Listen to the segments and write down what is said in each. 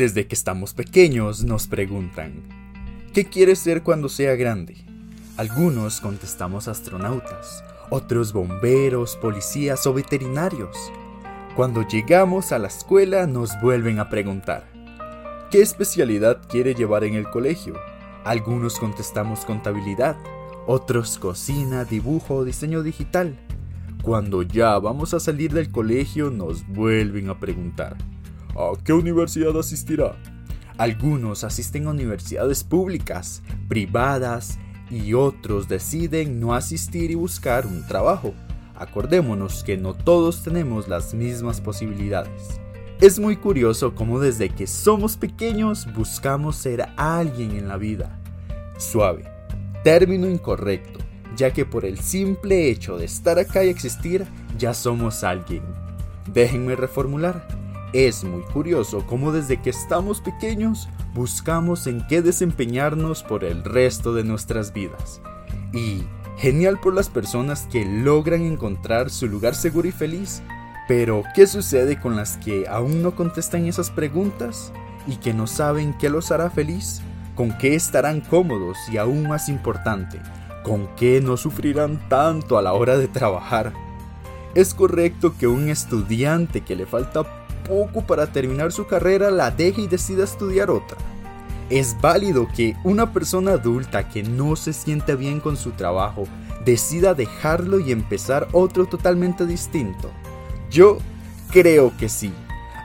Desde que estamos pequeños nos preguntan, ¿qué quieres ser cuando sea grande? Algunos contestamos astronautas, otros bomberos, policías o veterinarios. Cuando llegamos a la escuela nos vuelven a preguntar, ¿qué especialidad quiere llevar en el colegio? Algunos contestamos contabilidad, otros cocina, dibujo o diseño digital. Cuando ya vamos a salir del colegio nos vuelven a preguntar, ¿a qué universidad asistirá? Algunos asisten a universidades públicas, privadas y otros deciden no asistir y buscar un trabajo. Acordémonos que no todos tenemos las mismas posibilidades. Es muy curioso cómo desde que somos pequeños buscamos ser alguien en la vida. Suave, término incorrecto, ya que por el simple hecho de estar acá y existir, ya somos alguien. Déjenme reformular. Es muy curioso cómo desde que estamos pequeños buscamos en qué desempeñarnos por el resto de nuestras vidas. Y genial por las personas que logran encontrar su lugar seguro y feliz. Pero, ¿qué sucede con las que aún no contestan esas preguntas y que no saben qué los hará feliz? ¿Con qué estarán cómodos y aún más importante, con qué no sufrirán tanto a la hora de trabajar? Es correcto que un estudiante que le falta poco para terminar su carrera la deje y decida estudiar otra. Es válido que una persona adulta que no se siente bien con su trabajo decida dejarlo y empezar otro totalmente distinto. Yo creo que sí.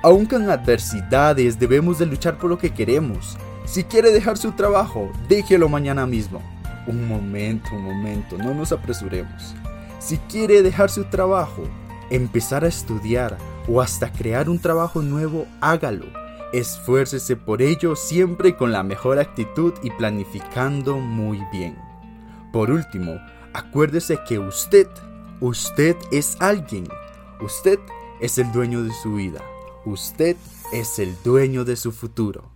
Aunque en adversidades debemos de luchar por lo que queremos. Si quiere dejar su trabajo, déjelo mañana mismo. Un momento, un momento, no nos apresuremos. Si quiere dejar su trabajo, empezar a estudiar o hasta crear un trabajo nuevo, hágalo. Esfuércese por ello siempre con la mejor actitud y planificando muy bien. Por último, acuérdese que usted, usted es alguien. Usted es el dueño de su vida. Usted es el dueño de su futuro.